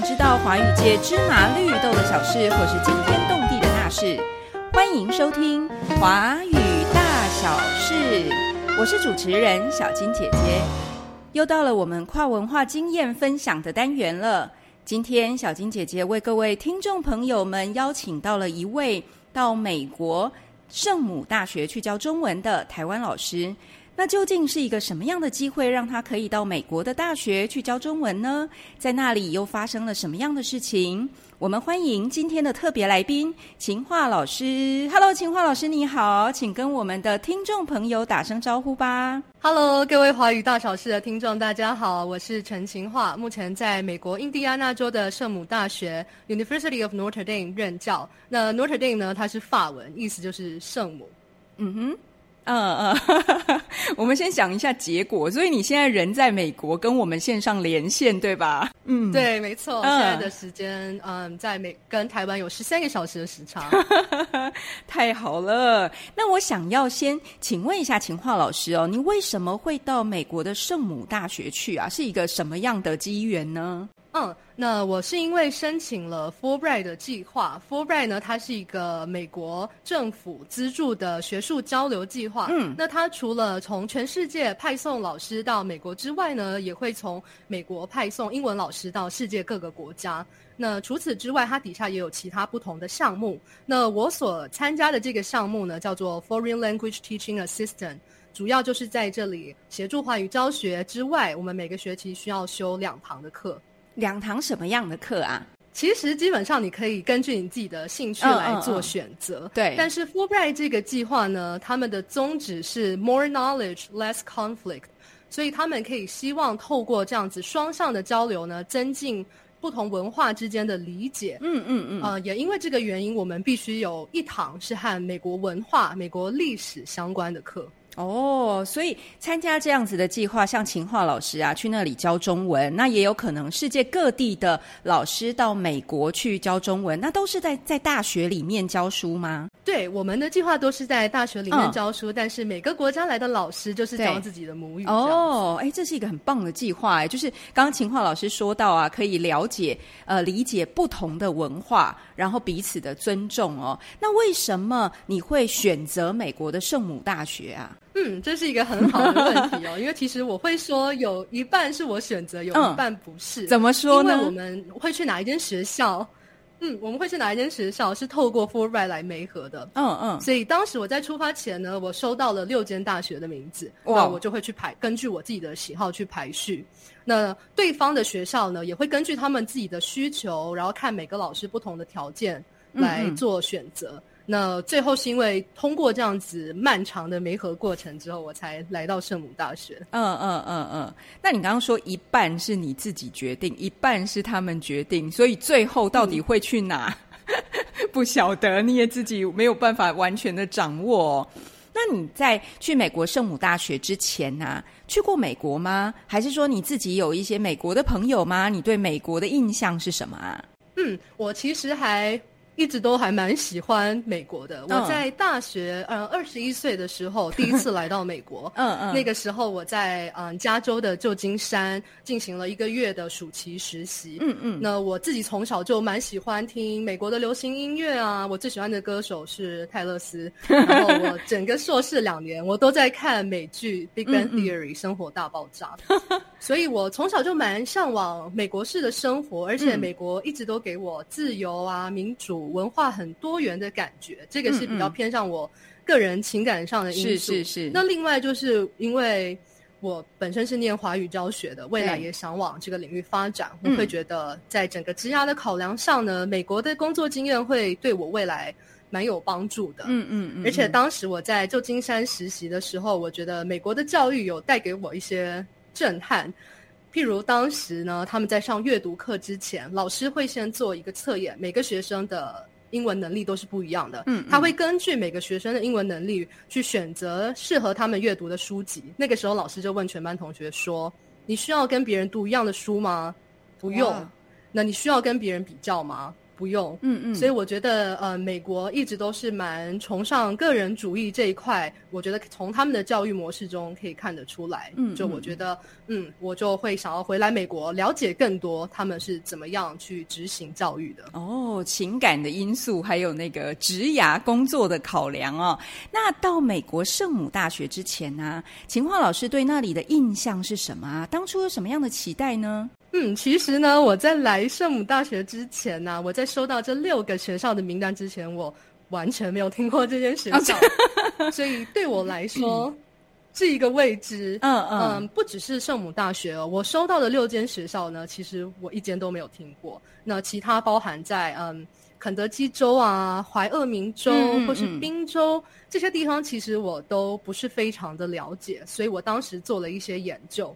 想知道华语界芝麻绿豆的小事，或是惊天动地的大事，欢迎收听《华语大小事》。我是主持人小金姐姐，又到了我们跨文化经验分享的单元了。今天小金姐姐为各位听众朋友们邀请到了一位到美国圣母大学去教中文的台湾老师。那究竟是一个什么样的机会，让他可以到美国的大学去教中文呢？在那里又发生了什么样的事情？我们欢迎今天的特别来宾秦化老师。Hello，秦化老师你好，请跟我们的听众朋友打声招呼吧。Hello，各位华语大小事的听众，大家好，我是陈秦化，目前在美国印第安纳州的圣母大学 University of Notre Dame 任教。那 Notre Dame 呢，它是法文，意思就是圣母。嗯哼。嗯嗯，我们先想一下结果。所以你现在人在美国，跟我们线上连线，对吧？嗯，对，没错。现在的时间，嗯，在美跟台湾有十三个小时的时差，太好了。那我想要先请问一下秦化老师哦，你为什么会到美国的圣母大学去啊？是一个什么样的机缘呢？嗯，那我是因为申请了 Fulbright 的计划，Fulbright 呢，它是一个美国政府资助的学术交流计划。嗯，那它除了从全世界派送老师到美国之外呢，也会从美国派送英文老师到世界各个国家。那除此之外，它底下也有其他不同的项目。那我所参加的这个项目呢，叫做 Foreign Language Teaching Assistant，主要就是在这里协助华语教学之外，我们每个学期需要修两堂的课。两堂什么样的课啊？其实基本上你可以根据你自己的兴趣来做选择。对，但是 Fulbright 这个计划呢，他们的宗旨是 more knowledge, less conflict，所以他们可以希望透过这样子双向的交流呢，增进不同文化之间的理解。嗯嗯嗯。呃，也因为这个原因，我们必须有一堂是和美国文化、美国历史相关的课。哦，所以参加这样子的计划，像秦化老师啊，去那里教中文，那也有可能世界各地的老师到美国去教中文，那都是在在大学里面教书吗？对，我们的计划都是在大学里面教书，但是每个国家来的老师就是教自己的母语。哦，哎，这是一个很棒的计划哎，就是刚刚秦化老师说到啊，可以了解呃理解不同的文化，然后彼此的尊重哦。那为什么你会选择美国的圣母大学啊？嗯，这是一个很好的问题哦，因为其实我会说有一半是我选择，有一半不是。怎么说呢？因为我们会去哪一间学校？嗯，我们会去哪一间学校？是透过 Fulbright 来媒合的。嗯嗯。所以当时我在出发前呢，我收到了六间大学的名字，那我就会去排，根据我自己的喜好去排序。那对方的学校呢，也会根据他们自己的需求，然后看每个老师不同的条件来做选择。那最后是因为通过这样子漫长的媒合过程之后，我才来到圣母大学。嗯嗯嗯嗯。那你刚刚说一半是你自己决定，一半是他们决定，所以最后到底会去哪，不晓得，你也自己没有办法完全的掌握。那你在去美国圣母大学之前呢，去过美国吗？还是说你自己有一些美国的朋友吗？你对美国的印象是什么啊？嗯，我其实还。一直都还蛮喜欢美国的。我在大学，嗯，二十一岁的时候第一次 来到美国。嗯嗯。那个时候我在嗯加州的旧金山进行了一个月的暑期实习。嗯嗯。那我自己从小就蛮喜欢听美国的流行音乐啊，我最喜欢的歌手是泰勒斯。然后我整个硕士两年，我都在看美剧《Big Bang Theory》生活大爆炸。所以我从小就蛮向往美国式的生活，而且美国一直都给我自由啊、民主。文化很多元的感觉，这个是比较偏向我个人情感上的因素。是是是。那另外就是因为我本身是念华语教学的，未来也想往这个领域发展，我会觉得在整个职涯的考量上呢，美国的工作经验会对我未来蛮有帮助的。嗯嗯嗯。而且当时我在旧金山实习的时候，我觉得美国的教育有带给我一些震撼。譬如当时呢，他们在上阅读课之前，老师会先做一个测验，每个学生的英文能力都是不一样的。嗯，他会根据每个学生的英文能力去选择适合他们阅读的书籍。那个时候，老师就问全班同学说：“你需要跟别人读一样的书吗？”不用。那你需要跟别人比较吗？不用，嗯嗯，所以我觉得，呃，美国一直都是蛮崇尚个人主义这一块，我觉得从他们的教育模式中可以看得出来，嗯，就我觉得，嗯，我就会想要回来美国了解更多他们是怎么样去执行教育的。哦，情感的因素还有那个职涯工作的考量哦。那到美国圣母大学之前呢，秦华老师对那里的印象是什么啊？当初有什么样的期待呢？嗯，其实呢，我在来圣母大学之前呢，我在收到这六个学校的名单之前，我完全没有听过这间学校，所以对我来说是一个未知。嗯嗯，不只是圣母大学哦，我收到的六间学校呢，其实我一间都没有听过。那其他包含在嗯肯德基州啊、怀俄明州或是宾州这些地方，其实我都不是非常的了解，所以我当时做了一些研究。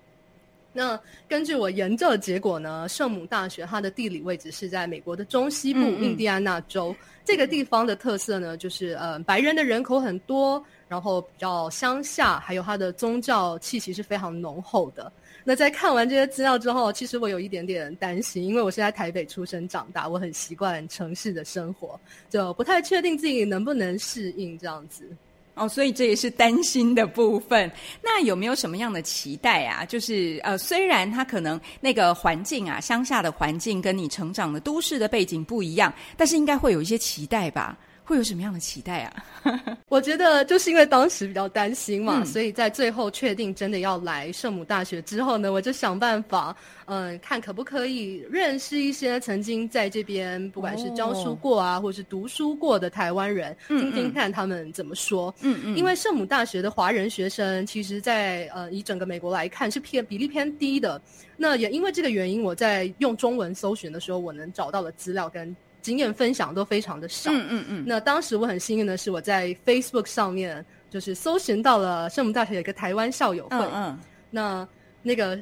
那根据我研究的结果呢，圣母大学它的地理位置是在美国的中西部印第安纳州这个地方的特色呢，就是呃白人的人口很多，然后比较乡下，还有它的宗教气息是非常浓厚的。那在看完这些资料之后，其实我有一点点担心，因为我是在台北出生长大，我很习惯城市的生活，就不太确定自己能不能适应这样子。哦，所以这也是担心的部分。那有没有什么样的期待啊？就是呃，虽然他可能那个环境啊，乡下的环境跟你成长的都市的背景不一样，但是应该会有一些期待吧？会有什么样的期待啊？我觉得就是因为当时比较担心嘛，所以在最后确定真的要来圣母大学之后呢，我就想办法，嗯，看可不可以认识一些曾经在这边不管是教书过啊，或者是读书过的台湾人，听听看他们怎么说。嗯嗯。因为圣母大学的华人学生，其实，在呃以整个美国来看是偏比例偏低的。那也因为这个原因，我在用中文搜寻的时候，我能找到的资料跟。经验分享都非常的少。嗯嗯嗯。那当时我很幸运的是，我在 Facebook 上面就是搜寻到了圣母大学有一个台湾校友会。嗯嗯。那那个，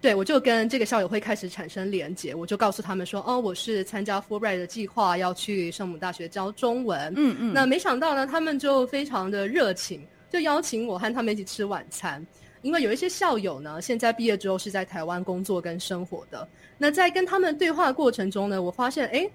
对我就跟这个校友会开始产生连结，我就告诉他们说：“哦，我是参加 Fulbright 的计划，要去圣母大学教中文。”嗯嗯。那没想到呢，他们就非常的热情，就邀请我和他们一起吃晚餐。因为有一些校友呢，现在毕业之后是在台湾工作跟生活的。那在跟他们对话过程中呢，我发现，哎。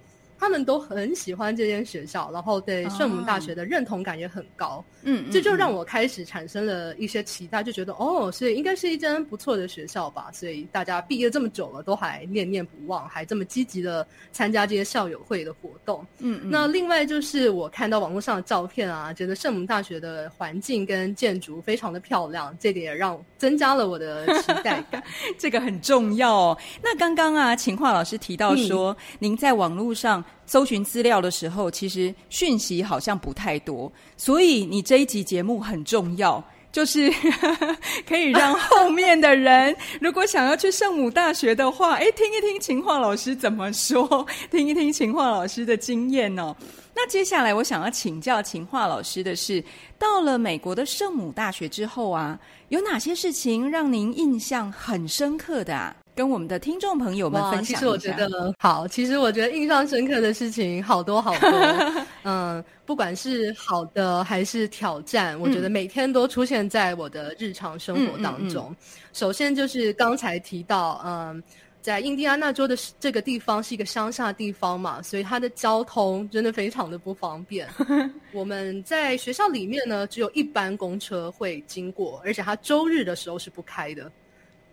他们都很喜欢这间学校，然后对圣母大学的认同感也很高。嗯，这就让我开始产生了一些期待，就觉得哦，所以应该是一间不错的学校吧。所以大家毕业这么久了，都还念念不忘，还这么积极的参加这些校友会的活动。嗯，那另外就是我看到网络上的照片啊，觉得圣母大学的环境跟建筑非常的漂亮，这点也让增加了我的期待感。这个很重要哦。那刚刚啊，秦化老师提到说，您在网络上。搜寻资料的时候，其实讯息好像不太多，所以你这一集节目很重要，就是 可以让后面的人，如果想要去圣母大学的话，哎，听一听秦化老师怎么说，听一听秦化老师的经验哦。那接下来我想要请教秦化老师的是，到了美国的圣母大学之后啊，有哪些事情让您印象很深刻的啊？跟我们的听众朋友们分享其实我觉得好，其实我觉得印象深刻的事情好多好多。嗯，不管是好的还是挑战，我觉得每天都出现在我的日常生活当中。首先就是刚才提到，嗯，在印第安纳州的这个地方是一个乡下地方嘛，所以它的交通真的非常的不方便。我们在学校里面呢，只有一班公车会经过，而且它周日的时候是不开的。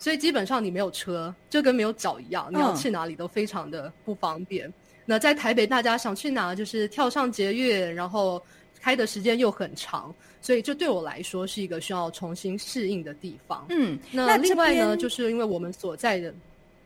所以基本上你没有车，就跟没有脚一样，你要去哪里都非常的不方便。那在台北，大家想去哪就是跳上捷运，然后开的时间又很长，所以这对我来说是一个需要重新适应的地方。嗯，那另外呢，就是因为我们所在的，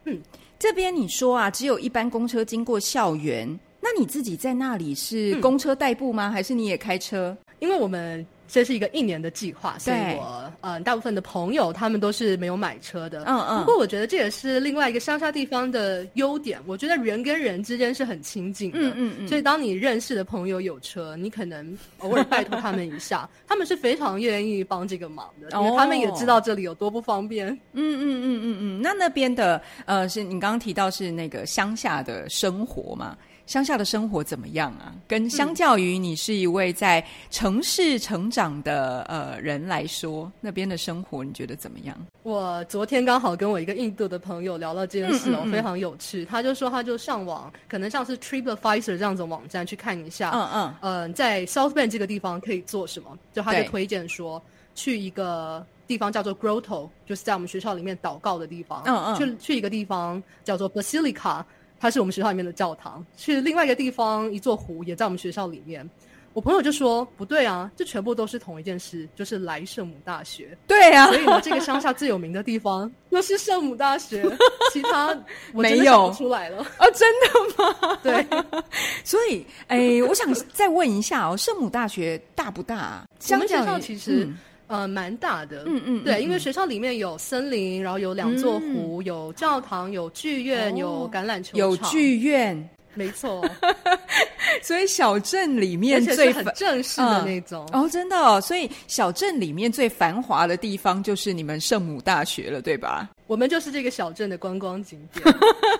嗯，这边你说啊，只有一班公车经过校园，那你自己在那里是公车代步吗？还是你也开车？因为我们。这是一个一年的计划，所以我嗯，大部分的朋友他们都是没有买车的。嗯嗯。不过我觉得这也是另外一个乡下地方的优点。我觉得人跟人之间是很亲近的。嗯嗯嗯。所以当你认识的朋友有车，你可能偶尔拜托他们一下，他们是非常愿意帮这个忙的，因为他们也知道这里有多不方便。嗯嗯嗯嗯嗯。那那边的呃，是你刚刚提到是那个乡下的生活嘛？乡下的生活怎么样啊？跟相较于你是一位在城市成长的呃人来说，那边的生活你觉得怎么样？我昨天刚好跟我一个印度的朋友聊到这件事哦，非常有趣。他就说，他就上网，可能像是 TripAdvisor 这样子网站去看一下，嗯嗯，呃，在 South Bend 这个地方可以做什么？就他就推荐说，去一个地方叫做 Grotto，就是在我们学校里面祷告的地方。嗯嗯，去去一个地方叫做 Basilica。它是我们学校里面的教堂，去另外一个地方，一座湖也在我们学校里面。我朋友就说：“不对啊，这全部都是同一件事，就是来圣母大学。”对啊，所以呢，这个乡下最有名的地方就是圣母大学，其他没有出来了。哦，真的吗？对，所以，哎，我想再问一下哦，圣母大学大不大？我们学校其实。呃，蛮大的，嗯嗯，对，因为学校里面有森林，然后有两座湖，有教堂，有剧院，有橄榄球有剧院，没错。所以小镇里面最很正式的那种。哦，真的哦。所以小镇里面最繁华的地方就是你们圣母大学了，对吧？我们就是这个小镇的观光景点。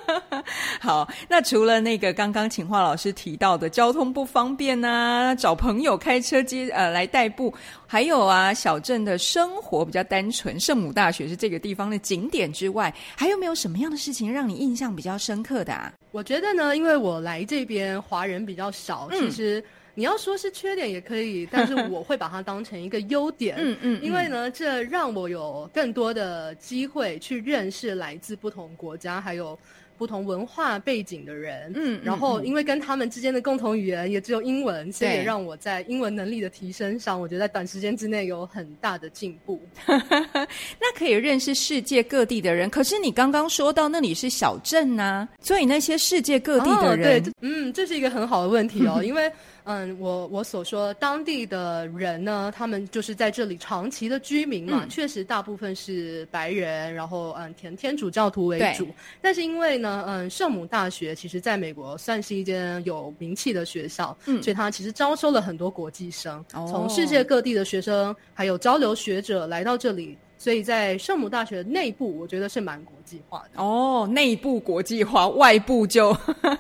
好，那除了那个刚刚秦华老师提到的交通不方便啊，找朋友开车接呃来代步，还有啊小镇的生活比较单纯，圣母大学是这个地方的景点之外，还有没有什么样的事情让你印象比较深刻的啊？我觉得呢，因为我来这边华人比较少，其实。你要说是缺点也可以，但是我会把它当成一个优点。嗯嗯，因为呢，这让我有更多的机会去认识来自不同国家还有不同文化背景的人。嗯，然后因为跟他们之间的共同语言也只有英文，所以让我在英文能力的提升上，我觉得在短时间之内有很大的进步。那可以认识世界各地的人，可是你刚刚说到那里是小镇啊，所以那些世界各地的人，嗯，这是一个很好的问题哦，因为。嗯，我我所说当地的人呢，他们就是在这里长期的居民嘛，确实大部分是白人，然后嗯，天天主教徒为主。但是因为呢，嗯，圣母大学其实在美国算是一间有名气的学校，嗯，所以它其实招收了很多国际生，从世界各地的学生还有交流学者来到这里，所以在圣母大学内部，我觉得是蛮国际化的。哦，内部国际化，外部就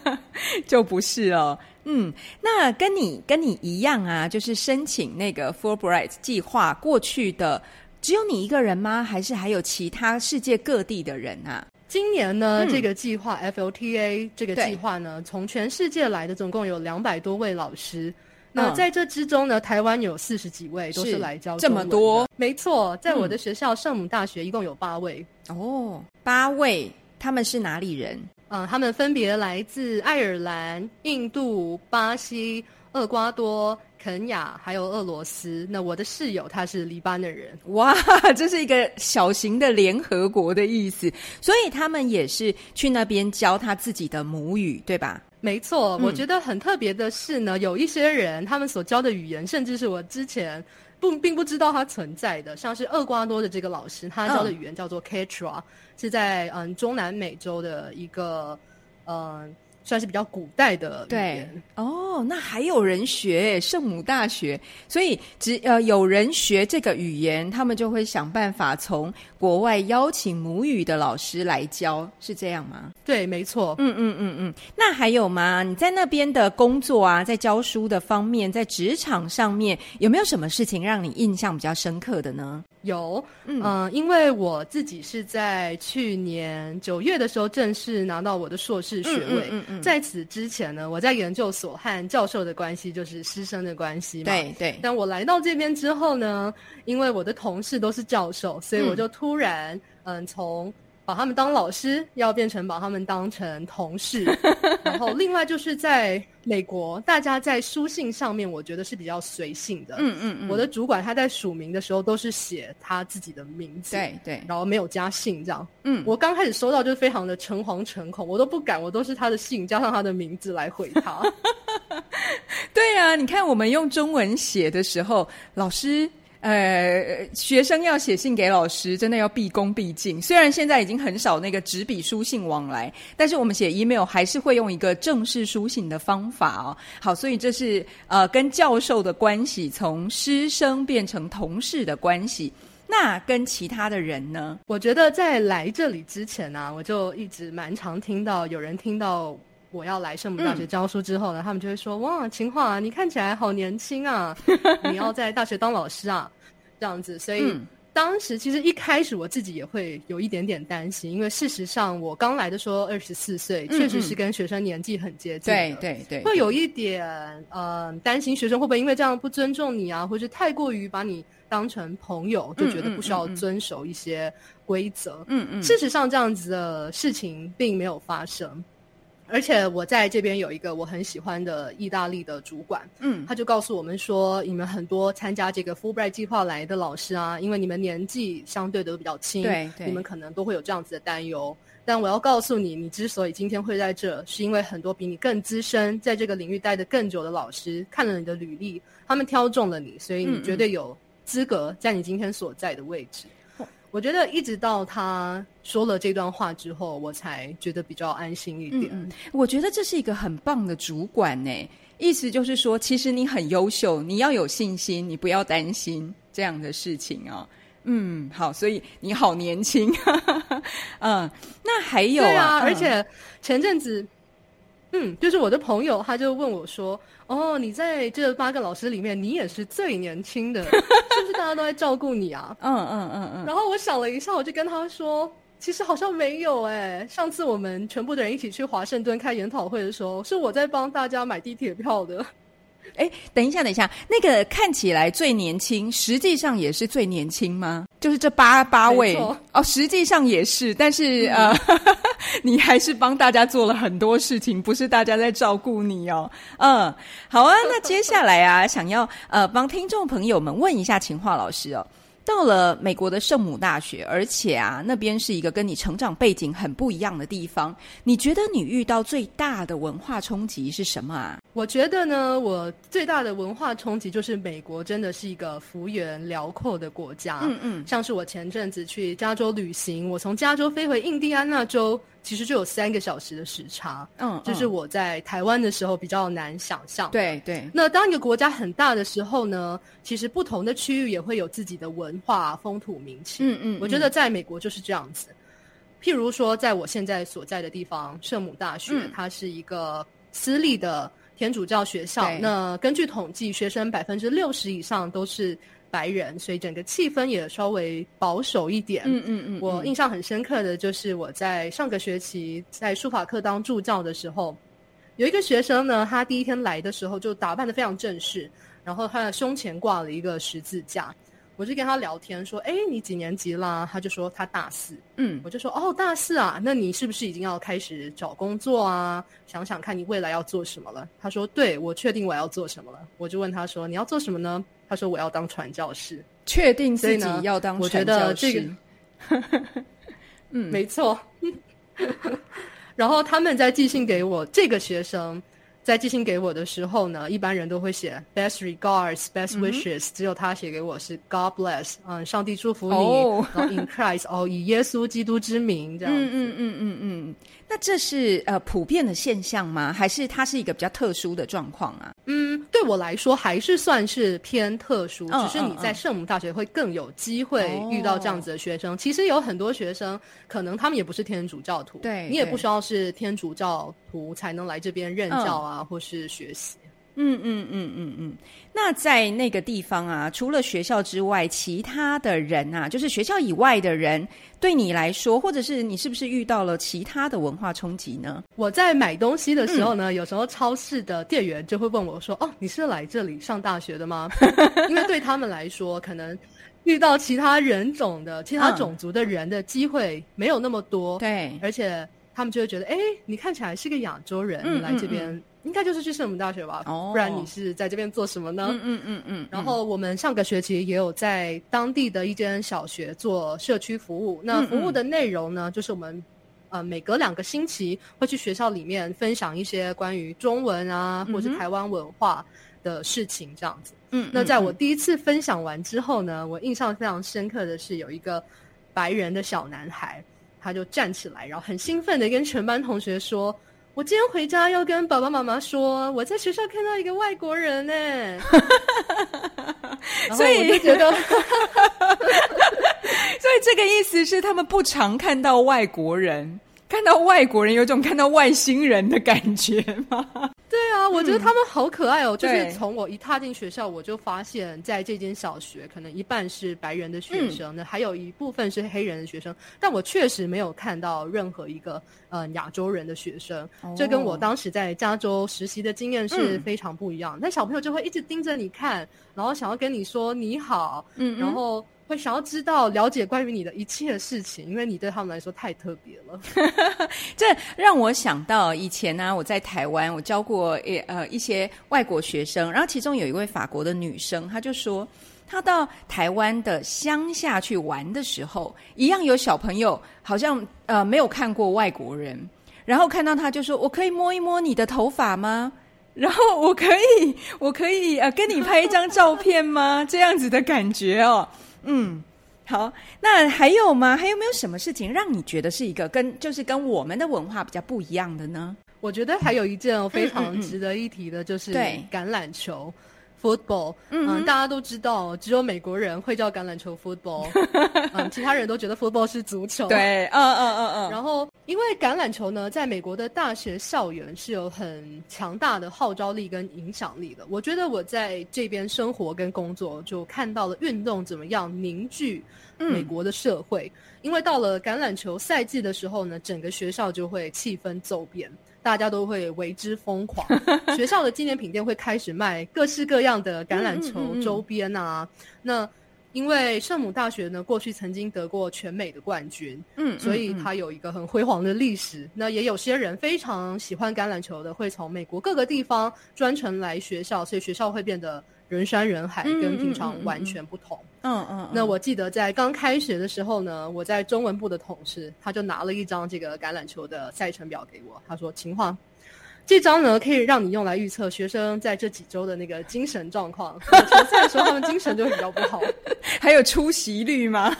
就不是了。嗯，那跟你跟你一样啊，就是申请那个 Fulbright 计划过去的，只有你一个人吗？还是还有其他世界各地的人啊？今年呢，这个计划 FLTA 这个计划呢，从全世界来的总共有两百多位老师。那在这之中呢，台湾有四十几位都是来教这么多。没错，在我的学校圣母大学一共有八位。哦，八位，他们是哪里人？嗯，他们分别来自爱尔兰、印度、巴西、厄瓜多、肯雅，还有俄罗斯。那我的室友他是黎巴嫩人。哇，这是一个小型的联合国的意思，所以他们也是去那边教他自己的母语，对吧？没错，我觉得很特别的是呢，有一些人他们所教的语言，甚至是我之前不并不知道它存在的，像是厄瓜多的这个老师，他教的语言叫做 Quechua。是在嗯中南美洲的一个嗯。算是比较古代的语言哦，那还有人学圣母大学，所以只呃有人学这个语言，他们就会想办法从国外邀请母语的老师来教，是这样吗？对，没错。嗯嗯嗯嗯。那还有吗？你在那边的工作啊，在教书的方面，在职场上面，有没有什么事情让你印象比较深刻的呢？有，嗯，因为我自己是在去年九月的时候正式拿到我的硕士学位。嗯嗯。在此之前呢，我在研究所和教授的关系就是师生的关系嘛。对对。但我来到这边之后呢，因为我的同事都是教授，所以我就突然嗯从。把他们当老师，要变成把他们当成同事。然后，另外就是在美国，大家在书信上面，我觉得是比较随性的。嗯嗯嗯。我的主管他在署名的时候都是写他自己的名字，对对，然后没有加姓这样。嗯，我刚开始收到就非常的诚惶诚恐，我都不敢，我都是他的姓加上他的名字来回他。对啊，你看我们用中文写的时候，老师。呃，学生要写信给老师，真的要毕恭毕敬。虽然现在已经很少那个纸笔书信往来，但是我们写 email 还是会用一个正式书信的方法哦。好，所以这是呃跟教授的关系从师生变成同事的关系。那跟其他的人呢？我觉得在来这里之前呢，我就一直蛮常听到有人听到。我要来圣母大学教书之后呢，他们就会说：“哇，秦华，你看起来好年轻啊，你要在大学当老师啊，这样子。”所以。当时其实一开始我自己也会有一点点担心，因为事实上我刚来的时候二十四岁，确实是跟学生年纪很接近。对对对，会有一点呃担心学生会不会因为这样不尊重你啊，或是太过于把你当成朋友，就觉得不需要遵守一些规则。嗯嗯，事实上这样子的事情并没有发生。而且我在这边有一个我很喜欢的意大利的主管，嗯，他就告诉我们说，你们很多参加这个 Fulbright 计划来的老师啊，因为你们年纪相对的都比较轻，对，你们可能都会有这样子的担忧。但我要告诉你，你之所以今天会在这，是因为很多比你更资深，在这个领域待的更久的老师看了你的履历，他们挑中了你，所以你绝对有资格在你今天所在的位置。我觉得一直到他说了这段话之后，我才觉得比较安心一点。嗯，我觉得这是一个很棒的主管呢。意思就是说，其实你很优秀，你要有信心，你不要担心这样的事情啊。嗯，好，所以你好年轻。嗯，那还有啊，而且前阵子。嗯，就是我的朋友，他就问我说：“哦，你在这八个老师里面，你也是最年轻的，是不是大家都在照顾你啊？”嗯嗯嗯嗯。然后我想了一下，我就跟他说：“其实好像没有哎，上次我们全部的人一起去华盛顿开研讨会的时候，是我在帮大家买地铁票的。”哎，等一下，等一下，那个看起来最年轻，实际上也是最年轻吗？就是这八八位哦，实际上也是，但是呃，你还是帮大家做了很多事情，不是大家在照顾你哦。嗯，好啊，那接下来啊，想要呃帮听众朋友们问一下秦化老师哦。到了美国的圣母大学，而且啊，那边是一个跟你成长背景很不一样的地方。你觉得你遇到最大的文化冲击是什么啊？我觉得呢，我最大的文化冲击就是美国真的是一个幅员辽阔的国家。嗯嗯，像是我前阵子去加州旅行，我从加州飞回印第安纳州。其实就有三个小时的时差，嗯，就是我在台湾的时候比较难想象。对对。那当一个国家很大的时候呢，其实不同的区域也会有自己的文化、风土民情。嗯嗯。我觉得在美国就是这样子。譬如说，在我现在所在的地方，圣母大学，它是一个私立的天主教学校。那根据统计，学生百分之六十以上都是。白人，所以整个气氛也稍微保守一点。嗯嗯嗯。我印象很深刻的就是我在上个学期在书法课当助教的时候，有一个学生呢，他第一天来的时候就打扮的非常正式，然后他的胸前挂了一个十字架。我就跟他聊天说：“哎，你几年级啦？”他就说他大四。嗯，我就说：“哦，大四啊，那你是不是已经要开始找工作啊？想想看你未来要做什么了？”他说：“对，我确定我要做什么了。”我就问他说：“你要做什么呢？”他说：“我要当传教士。”确定自己要当传教士。嗯，没错。然后他们在寄信给我这个学生。在寄信给我的时候呢，一般人都会写 best regards, best wishes，只有他写给我是 God bless，嗯，上帝祝福你，in Christ，哦，以耶稣基督之名这样。嗯嗯嗯嗯嗯。那这是呃普遍的现象吗？还是它是一个比较特殊的状况啊？嗯，对我来说还是算是偏特殊，只是你在圣母大学会更有机会遇到这样子的学生。其实有很多学生，可能他们也不是天主教徒，对你也不需要是天主教徒才能来这边任教啊，或是学习。嗯嗯嗯嗯嗯。那在那个地方啊，除了学校之外，其他的人啊，就是学校以外的人，对你来说，或者是你是不是遇到了其他的文化冲击呢？我在买东西的时候呢，有时候超市的店员就会问我说：“哦，你是来这里上大学的吗？” 因为对他们来说，可能遇到其他人种的、其他种族的人的机会没有那么多。对，而且他们就会觉得：“哎，你看起来是个亚洲人，来这边。”应该就是去圣母大学吧，不然你是在这边做什么呢？嗯嗯嗯嗯。然后我们上个学期也有在当地的一间小学做社区服务。那服务的内容呢，就是我们呃每隔两个星期会去学校里面分享一些关于中文啊，或是台湾文化的事情这样子。嗯。那在我第一次分享完之后呢，我印象非常深刻的是有一个白人的小男孩，他就站起来，然后很兴奋的跟全班同学说。我今天回家要跟爸爸妈妈说，我在学校看到一个外国人呢。所以我就觉得，所以这个意思是他们不常看到外国人。看到外国人有种看到外星人的感觉吗？对啊，我觉得他们好可爱哦。就是从我一踏进学校，我就发现在这间小学，可能一半是白人的学生，那还有一部分是黑人的学生。但我确实没有看到任何一个呃亚洲人的学生，这跟我当时在加州实习的经验是非常不一样。那小朋友就会一直盯着你看，然后想要跟你说你好，嗯，然后。会想要知道、了解关于你的一切的事情，因为你对他们来说太特别了。这让我想到以前呢，我在台湾，我教过一呃一些外国学生，然后其中有一位法国的女生，她就说，她到台湾的乡下去玩的时候，一样有小朋友，好像呃没有看过外国人，然后看到他就说：“我可以摸一摸你的头发吗？”然后我可以，我可以呃跟你拍一张照片吗？这样子的感觉哦。嗯，好，那还有吗？还有没有什么事情让你觉得是一个跟就是跟我们的文化比较不一样的呢？我觉得还有一件非常值得一提的，就是橄榄球。football，嗯，大家都知道，只有美国人会叫橄榄球 football，嗯，其他人都觉得 football 是足球。对，嗯嗯嗯嗯。然后，因为橄榄球呢，在美国的大学校园是有很强大的号召力跟影响力的。我觉得我在这边生活跟工作，就看到了运动怎么样凝聚美国的社会。因为到了橄榄球赛季的时候呢，整个学校就会气氛骤变。大家都会为之疯狂，学校的纪念品店会开始卖各式各样的橄榄球周边啊。那因为圣母大学呢，过去曾经得过全美的冠军，嗯，所以它有一个很辉煌的历史。那也有些人非常喜欢橄榄球的，会从美国各个地方专程来学校，所以学校会变得。人山人海，跟平常完全不同。嗯嗯。那我记得在刚开学的时候呢，我在中文部的同事他就拿了一张这个橄榄球的赛程表给我，他说：“情况，这张呢可以让你用来预测学生在这几周的那个精神状况。球赛的时候他们精神就比较不好，还有出席率吗？”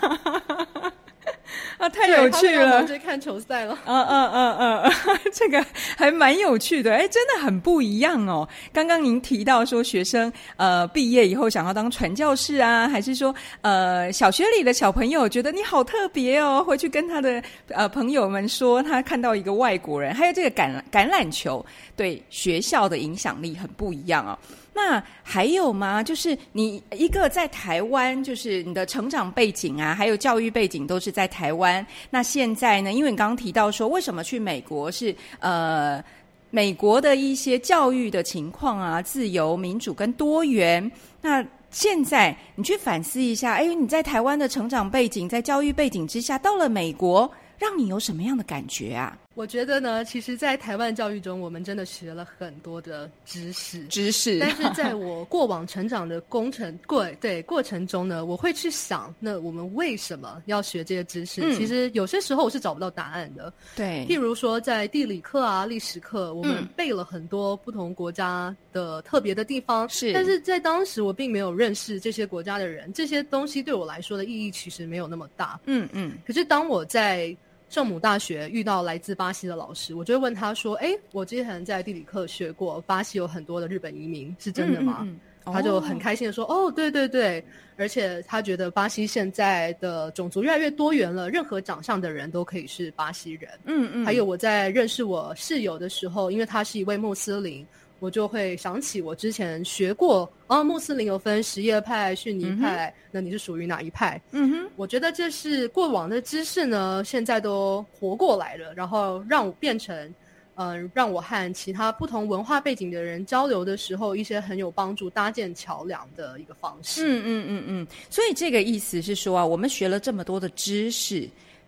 啊，太有趣了！去看球赛了。嗯嗯嗯嗯，这个还蛮有趣的，哎，真的很不一样哦。刚刚您提到说，学生呃毕业以后想要当传教士啊，还是说呃小学里的小朋友觉得你好特别哦，回去跟他的呃朋友们说，他看到一个外国人，还有这个橄橄榄球对学校的影响力很不一样哦。那还有吗？就是你一个在台湾，就是你的成长背景啊，还有教育背景都是在台湾。那现在呢？因为你刚刚提到说，为什么去美国是呃美国的一些教育的情况啊，自由、民主跟多元。那现在你去反思一下，哎，你在台湾的成长背景，在教育背景之下，到了美国，让你有什么样的感觉啊？我觉得呢，其实，在台湾教育中，我们真的学了很多的知识，知识。但是，在我过往成长的工程过对过程中呢，我会去想，那我们为什么要学这些知识？其实有些时候我是找不到答案的。对，譬如说，在地理课啊、历史课，我们背了很多不同国家的特别的地方，是。但是在当时，我并没有认识这些国家的人，这些东西对我来说的意义其实没有那么大。嗯嗯。可是当我在圣母大学遇到来自巴西的老师，我就问他说：“哎，我之前在地理课学过，巴西有很多的日本移民，是真的吗？”他就很开心的说：“哦，对对对，而且他觉得巴西现在的种族越来越多元了，任何长相的人都可以是巴西人。”嗯嗯。还有我在认识我室友的时候，因为他是一位穆斯林。我就会想起我之前学过，哦，穆斯林有分什叶派、逊尼派，那你是属于哪一派？嗯哼，我觉得这是过往的知识呢，现在都活过来了，然后让我变成，嗯，让我和其他不同文化背景的人交流的时候，一些很有帮助、搭建桥梁的一个方式。嗯嗯嗯嗯，所以这个意思是说啊，我们学了这么多的知识。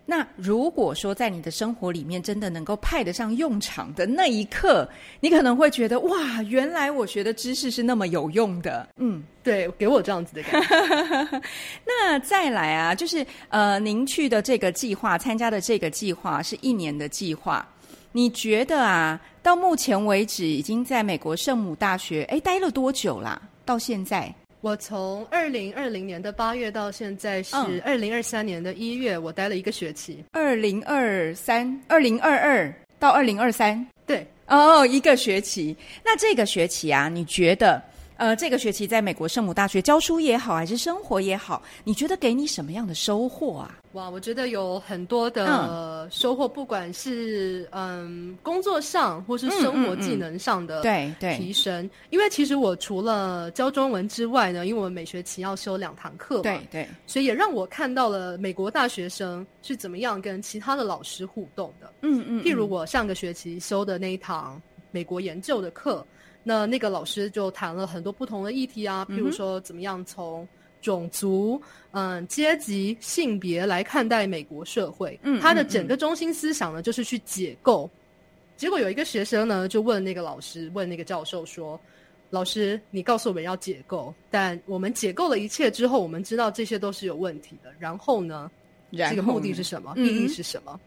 那如果说在你的生活里面真的能够派得上用场的那一刻，你可能会觉得哇，原来我学的知识是那么有用的。嗯，对，给我这样子的感觉。那再来啊，就是呃，您去的这个计划，参加的这个计划是一年的计划。你觉得啊，到目前为止已经在美国圣母大学哎待了多久啦？到现在？我从二零二零年的八月到现在是二零二三年的一月，我待了一个学期。二零二三、二零二二到二零二三，对，哦，一个学期。那这个学期啊，你觉得呃，这个学期在美国圣母大学教书也好，还是生活也好，你觉得给你什么样的收获啊？哇，我觉得有很多的收获，不管是嗯工作上或是生活技能上的对对提升。因为其实我除了教中文之外呢，因为我们每学期要修两堂课嘛，对对，所以也让我看到了美国大学生是怎么样跟其他的老师互动的。嗯嗯，譬如我上个学期修的那一堂美国研究的课。那那个老师就谈了很多不同的议题啊，譬如说怎么样从种族、嗯阶级、性别来看待美国社会。嗯，他的整个中心思想呢，就是去解构。结果有一个学生呢，就问那个老师，问那个教授说：“老师，你告诉我们要解构，但我们解构了一切之后，我们知道这些都是有问题的。然后呢，这个目的是什么？意义是什么？”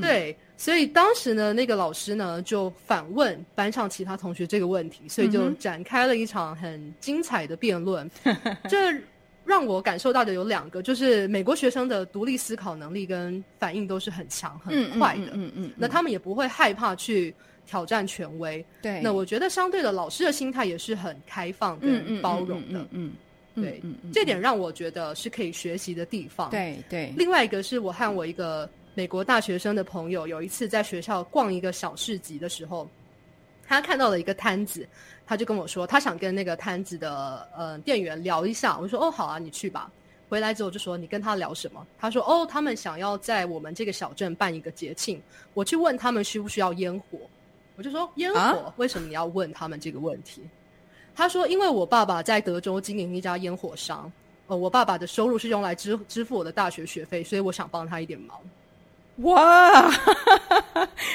对。所以当时呢，那个老师呢就反问班上其他同学这个问题，所以就展开了一场很精彩的辩论。这让我感受到的有两个，就是美国学生的独立思考能力跟反应都是很强、很快的。嗯嗯。那他们也不会害怕去挑战权威。对。那我觉得相对的，老师的心态也是很开放跟包容的。嗯。对。这点让我觉得是可以学习的地方。对对。另外一个是我和我一个。美国大学生的朋友有一次在学校逛一个小市集的时候，他看到了一个摊子，他就跟我说，他想跟那个摊子的呃店员聊一下。我说哦，好啊，你去吧。回来之后就说你跟他聊什么？他说哦，他们想要在我们这个小镇办一个节庆。我去问他们需不需要烟火，我就说烟火，为什么你要问他们这个问题？他说因为我爸爸在德州经营一家烟火商，呃，我爸爸的收入是用来支支付我的大学学费，所以我想帮他一点忙。哇！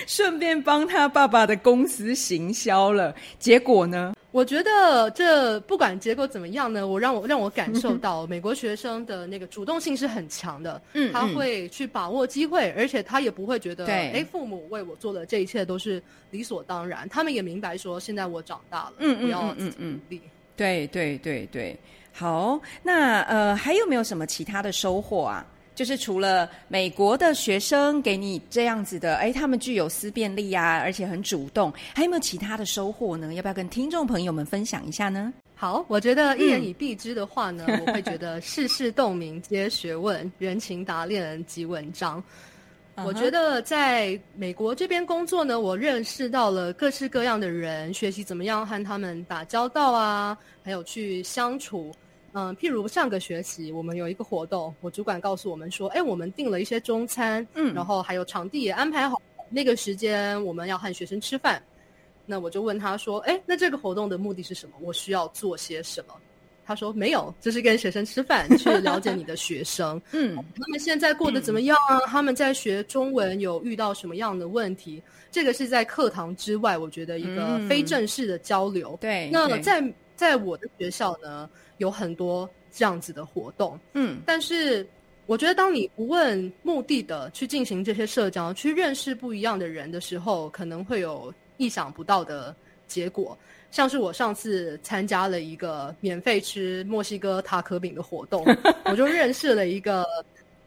顺便帮他爸爸的公司行销了，结果呢？我觉得这不管结果怎么样呢，我让我让我感受到 美国学生的那个主动性是很强的。嗯，他会去把握机会，而且他也不会觉得，哎，父母为我做的这一切都是理所当然。他们也明白说，现在我长大了，嗯嗯嗯嗯嗯，努力。对对对对，好，那呃，还有没有什么其他的收获啊？就是除了美国的学生给你这样子的，哎，他们具有思辨力啊，而且很主动，还有没有其他的收获呢？要不要跟听众朋友们分享一下呢？好，我觉得一言以蔽之的话呢，我会觉得世事洞明皆学问，人情达练即文章。我觉得在美国这边工作呢，我认识到了各式各样的人，学习怎么样和他们打交道啊，还有去相处。嗯，譬如上个学期我们有一个活动，我主管告诉我们说，哎，我们订了一些中餐，嗯，然后还有场地也安排好，那个时间我们要和学生吃饭。那我就问他说，哎，那这个活动的目的是什么？我需要做些什么？他说没有，就是跟学生吃饭，去了解你的学生，嗯，他们现在过得怎么样啊？他们在学中文有遇到什么样的问题？这个是在课堂之外，我觉得一个非正式的交流。对，那在在我的学校呢？有很多这样子的活动，嗯，但是我觉得，当你不问目的的去进行这些社交，去认识不一样的人的时候，可能会有意想不到的结果。像是我上次参加了一个免费吃墨西哥塔可饼的活动，我就认识了一个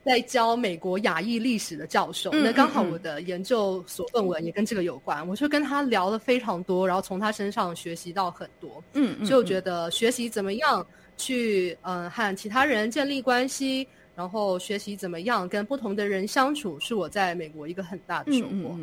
在教美国亚裔历史的教授。那刚好我的研究所论文也跟这个有关，我就跟他聊了非常多，然后从他身上学习到很多。嗯，就觉得学习怎么样？去嗯和其他人建立关系，然后学习怎么样跟不同的人相处，是我在美国一个很大的收获。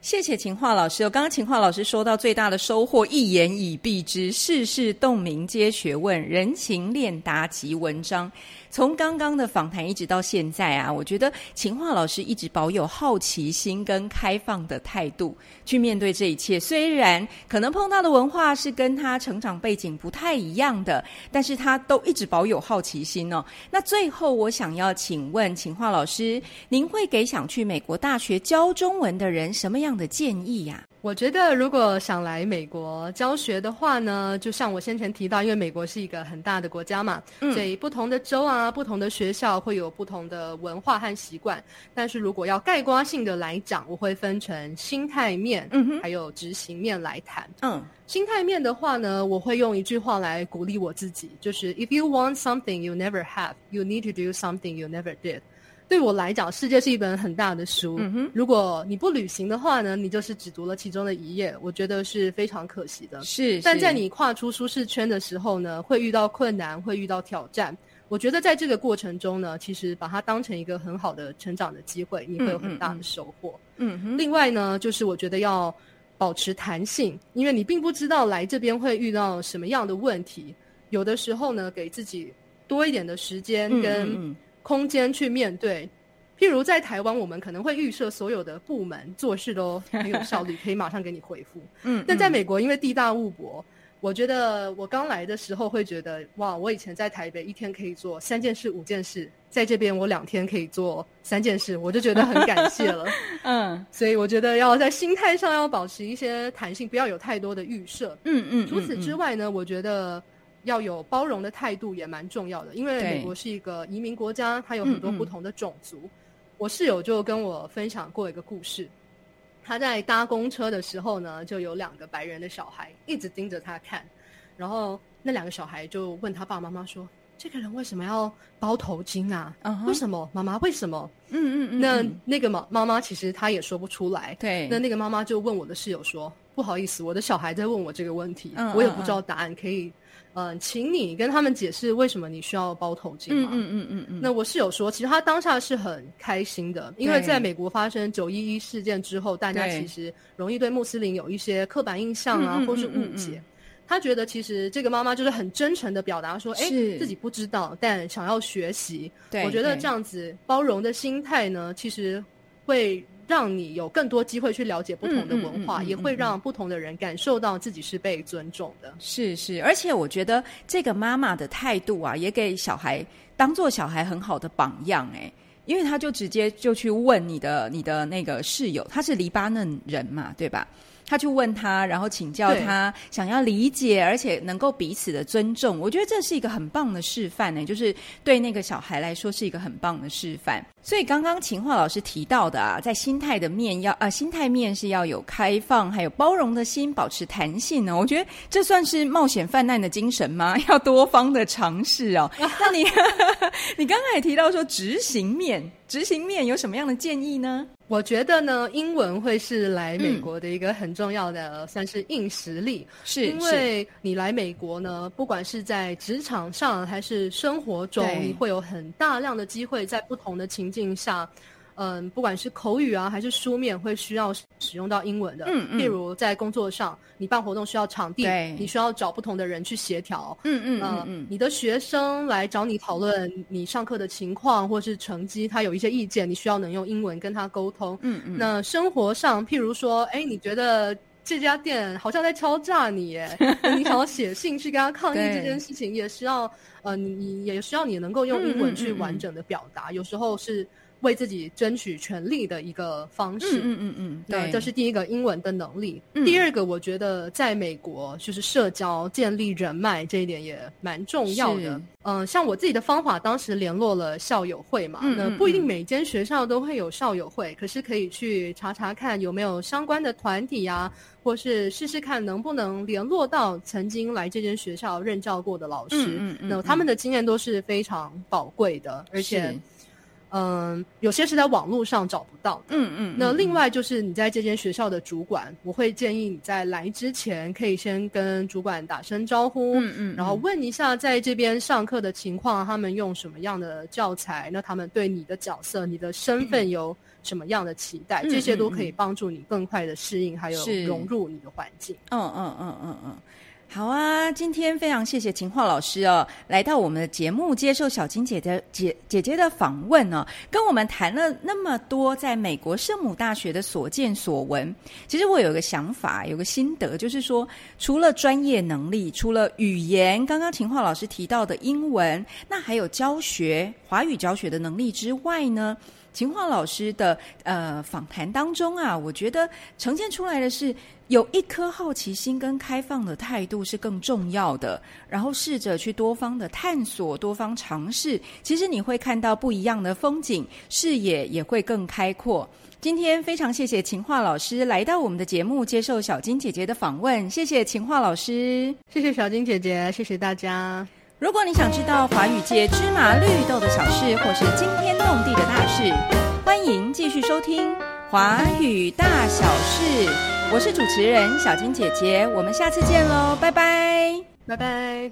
谢谢秦化老师。刚刚秦化老师说到最大的收获，一言以蔽之，世事洞明皆学问，人情练达即文章。从刚刚的访谈一直到现在啊，我觉得秦化老师一直保有好奇心跟开放的态度去面对这一切。虽然可能碰到的文化是跟他成长背景不太一样的，但是他都一直保有好奇心哦。那最后，我想要请问秦化老师，您会给想去美国大学教中文的人什么样的建议呀？我觉得，如果想来美国教学的话呢，就像我先前提到，因为美国是一个很大的国家嘛，所以不同的州啊、不同的学校会有不同的文化和习惯。但是如果要概括性的来讲，我会分成心态面，嗯还有执行面来谈。嗯，心态面的话呢，我会用一句话来鼓励我自己，就是 If you want something you never have, you need to do something you never did。对我来讲，世界是一本很大的书。如果你不旅行的话呢，你就是只读了其中的一页，我觉得是非常可惜的。是，但在你跨出舒适圈的时候呢，会遇到困难，会遇到挑战。我觉得在这个过程中呢，其实把它当成一个很好的成长的机会，你会有很大的收获。嗯哼。另外呢，就是我觉得要保持弹性，因为你并不知道来这边会遇到什么样的问题。有的时候呢，给自己多一点的时间跟空间去面对。譬如在台湾，我们可能会预设所有的部门做事都 很有效率，可以马上给你回复。嗯。但在美国，因为地大物博。我觉得我刚来的时候会觉得哇，我以前在台北一天可以做三件事、五件事，在这边我两天可以做三件事，我就觉得很感谢了。嗯，所以我觉得要在心态上要保持一些弹性，不要有太多的预设。嗯嗯。除此之外呢，我觉得要有包容的态度也蛮重要的，因为美国是一个移民国家，它有很多不同的种族。我室友就跟我分享过一个故事。他在搭公车的时候呢，就有两个白人的小孩一直盯着他看，然后那两个小孩就问他爸爸妈妈说：“这个人为什么要包头巾啊？为什么？妈妈为什么？”嗯嗯嗯。那那个妈妈妈其实她也说不出来。对。那那个妈妈就问我的室友说：“不好意思，我的小孩在问我这个问题，我也不知道答案，可以。”嗯，请你跟他们解释为什么你需要包头巾吗？嗯嗯嗯嗯那我室友说，其实他当下是很开心的，因为在美国发生九一一事件之后，大家其实容易对穆斯林有一些刻板印象啊，或是误解。他觉得其实这个妈妈就是很真诚的表达说，哎，自己不知道，但想要学习。对，我觉得这样子包容的心态呢，其实会。让你有更多机会去了解不同的文化，也会让不同的人感受到自己是被尊重的。是是，而且我觉得这个妈妈的态度啊，也给小孩当做小孩很好的榜样哎，因为他就直接就去问你的你的那个室友，他是黎巴嫩人嘛，对吧？他去问他，然后请教他，想要理解，而且能够彼此的尊重。我觉得这是一个很棒的示范呢，就是对那个小孩来说是一个很棒的示范。所以刚刚秦化老师提到的啊，在心态的面要啊，心态面是要有开放还有包容的心，保持弹性呢。我觉得这算是冒险泛滥的精神吗？要多方的尝试哦。那你 你刚刚也提到说执行面，执行面有什么样的建议呢？我觉得呢，英文会是来美国的一个很重要的，算是硬实力。是，因为你来美国呢，不管是在职场上还是生活中，你会有很大量的机会在不同的情境下。嗯，不管是口语啊，还是书面，会需要使用到英文的。嗯嗯。例如在工作上，你办活动需要场地，你需要找不同的人去协调。嗯嗯嗯嗯。你的学生来找你讨论你上课的情况或是成绩，他有一些意见，你需要能用英文跟他沟通。嗯嗯。那生活上，譬如说，哎，你觉得这家店好像在敲诈你，耶，你想要写信去跟他抗议这件事情，也需要呃，你也需要你能够用英文去完整的表达。有时候是。为自己争取权利的一个方式，嗯嗯嗯，对，这是第一个英文的能力。第二个，我觉得在美国就是社交、建立人脉这一点也蛮重要的。嗯，像我自己的方法，当时联络了校友会嘛，那不一定每间学校都会有校友会，可是可以去查查看有没有相关的团体啊，或是试试看能不能联络到曾经来这间学校任教过的老师。嗯嗯，那他们的经验都是非常宝贵的，而且。嗯，有些是在网络上找不到。嗯嗯。那另外就是你在这间学校的主管，我会建议你在来之前可以先跟主管打声招呼。嗯嗯。然后问一下在这边上课的情况，他们用什么样的教材？那他们对你的角色、你的身份有什么样的期待？这些都可以帮助你更快的适应，还有融入你的环境。嗯嗯嗯嗯嗯。好啊，今天非常谢谢秦化老师哦，来到我们的节目接受小金姐的姐姐姐的访问哦，跟我们谈了那么多在美国圣母大学的所见所闻。其实我有个想法，有个心得，就是说，除了专业能力，除了语言，刚刚秦化老师提到的英文，那还有教学华语教学的能力之外呢？秦化老师的呃访谈当中啊，我觉得呈现出来的是有一颗好奇心跟开放的态度是更重要的，然后试着去多方的探索、多方尝试，其实你会看到不一样的风景，视野也会更开阔。今天非常谢谢秦化老师来到我们的节目接受小金姐姐的访问，谢谢秦化老师，谢谢小金姐姐，谢谢大家。如果你想知道华语界芝麻绿豆的小事，或是惊天动地的大事，欢迎继续收听《华语大小事》。我是主持人小金姐姐，我们下次见喽，拜拜，拜拜。